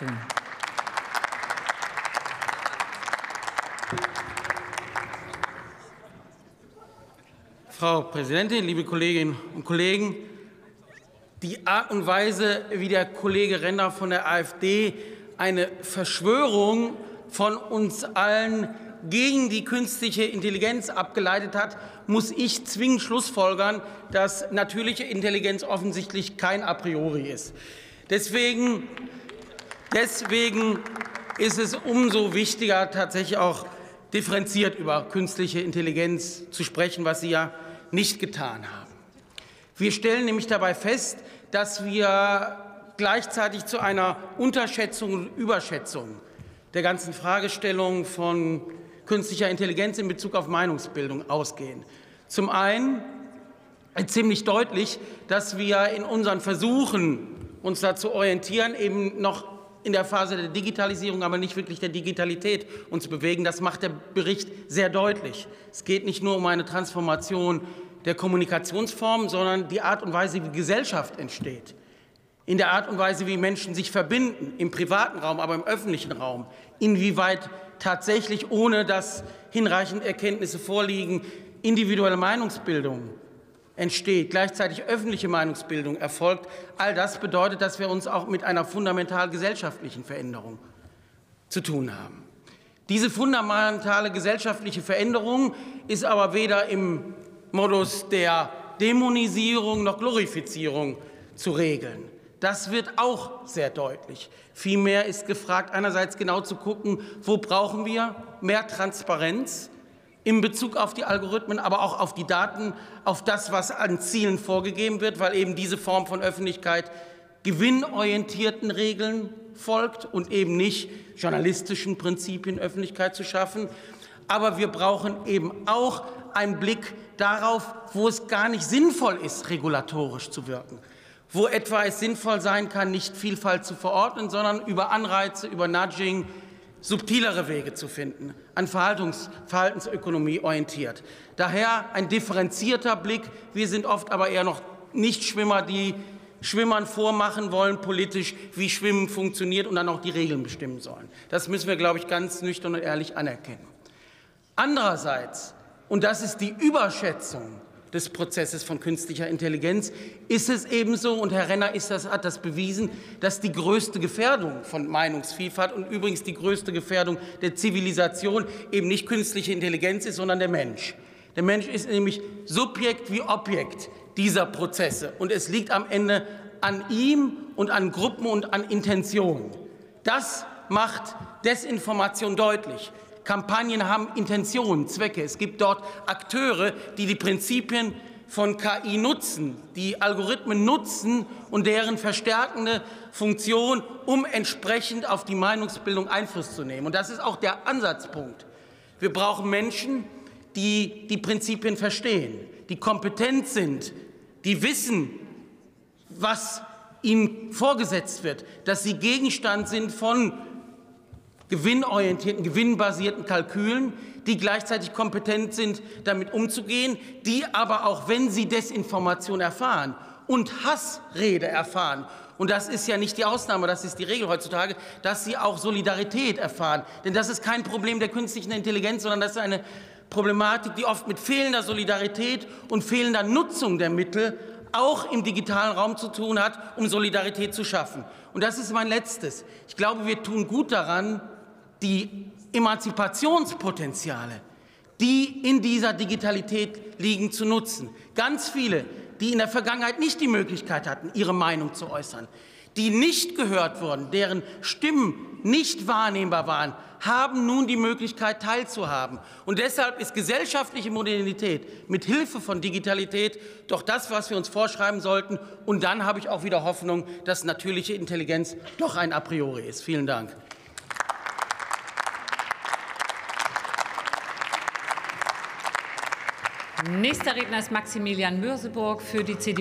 Fraktionen. Frau Präsidentin, liebe Kolleginnen und Kollegen! Die Art und Weise, wie der Kollege Renner von der AfD eine Verschwörung von uns allen gegen die künstliche Intelligenz abgeleitet hat, muss ich zwingend schlussfolgern, dass natürliche Intelligenz offensichtlich kein A priori ist. Deswegen, deswegen ist es umso wichtiger, tatsächlich auch differenziert über künstliche Intelligenz zu sprechen, was Sie ja nicht getan haben. Wir stellen nämlich dabei fest, dass wir gleichzeitig zu einer Unterschätzung und Überschätzung der ganzen Fragestellung von künstlicher Intelligenz in Bezug auf Meinungsbildung ausgehen. Zum einen ziemlich deutlich, dass wir in unseren Versuchen, uns da zu orientieren, eben noch in der Phase der Digitalisierung, aber nicht wirklich der Digitalität uns bewegen. Das macht der Bericht sehr deutlich. Es geht nicht nur um eine Transformation der Kommunikationsformen, sondern die Art und Weise, wie Gesellschaft entsteht, in der Art und Weise, wie Menschen sich verbinden, im privaten Raum, aber im öffentlichen Raum, inwieweit tatsächlich, ohne dass hinreichend Erkenntnisse vorliegen, individuelle Meinungsbildung entsteht, gleichzeitig öffentliche Meinungsbildung erfolgt. All das bedeutet, dass wir uns auch mit einer fundamental gesellschaftlichen Veränderung zu tun haben. Diese fundamentale gesellschaftliche Veränderung ist aber weder im Modus der Dämonisierung noch Glorifizierung zu regeln. Das wird auch sehr deutlich. Vielmehr ist gefragt, einerseits genau zu gucken, wo brauchen wir mehr Transparenz in Bezug auf die Algorithmen, aber auch auf die Daten, auf das, was an Zielen vorgegeben wird, weil eben diese Form von Öffentlichkeit gewinnorientierten Regeln folgt und eben nicht journalistischen Prinzipien Öffentlichkeit zu schaffen. Aber wir brauchen eben auch einen Blick darauf, wo es gar nicht sinnvoll ist, regulatorisch zu wirken wo etwa es sinnvoll sein kann, nicht Vielfalt zu verordnen, sondern über Anreize, über Nudging subtilere Wege zu finden, an Verhaltens Verhaltensökonomie orientiert. Daher ein differenzierter Blick. Wir sind oft aber eher noch Nichtschwimmer, die Schwimmern vormachen wollen politisch, wie Schwimmen funktioniert und dann auch die Regeln bestimmen sollen. Das müssen wir, glaube ich, ganz nüchtern und ehrlich anerkennen. Andererseits, und das ist die Überschätzung des Prozesses von künstlicher Intelligenz ist es ebenso, und Herr Renner das, hat das bewiesen, dass die größte Gefährdung von Meinungsvielfalt und übrigens die größte Gefährdung der Zivilisation eben nicht künstliche Intelligenz ist, sondern der Mensch. Der Mensch ist nämlich Subjekt wie Objekt dieser Prozesse. Und es liegt am Ende an ihm und an Gruppen und an Intentionen. Das macht Desinformation deutlich. Kampagnen haben Intentionen, Zwecke. Es gibt dort Akteure, die die Prinzipien von KI nutzen, die Algorithmen nutzen und deren verstärkende Funktion, um entsprechend auf die Meinungsbildung Einfluss zu nehmen. Und das ist auch der Ansatzpunkt. Wir brauchen Menschen, die die Prinzipien verstehen, die kompetent sind, die wissen, was ihnen vorgesetzt wird, dass sie Gegenstand sind von gewinnorientierten, gewinnbasierten Kalkülen, die gleichzeitig kompetent sind, damit umzugehen, die aber auch, wenn sie Desinformation erfahren und Hassrede erfahren, und das ist ja nicht die Ausnahme, das ist die Regel heutzutage, dass sie auch Solidarität erfahren. Denn das ist kein Problem der künstlichen Intelligenz, sondern das ist eine Problematik, die oft mit fehlender Solidarität und fehlender Nutzung der Mittel auch im digitalen Raum zu tun hat, um Solidarität zu schaffen. Und das ist mein letztes. Ich glaube, wir tun gut daran, die Emanzipationspotenziale, die in dieser Digitalität liegen, zu nutzen. Ganz viele, die in der Vergangenheit nicht die Möglichkeit hatten, ihre Meinung zu äußern, die nicht gehört wurden, deren Stimmen nicht wahrnehmbar waren, haben nun die Möglichkeit teilzuhaben. Und deshalb ist gesellschaftliche Modernität mit Hilfe von Digitalität doch das, was wir uns vorschreiben sollten. Und dann habe ich auch wieder Hoffnung, dass natürliche Intelligenz doch ein A priori ist. Vielen Dank. Nächster Redner ist Maximilian Mürseburg für die CDU.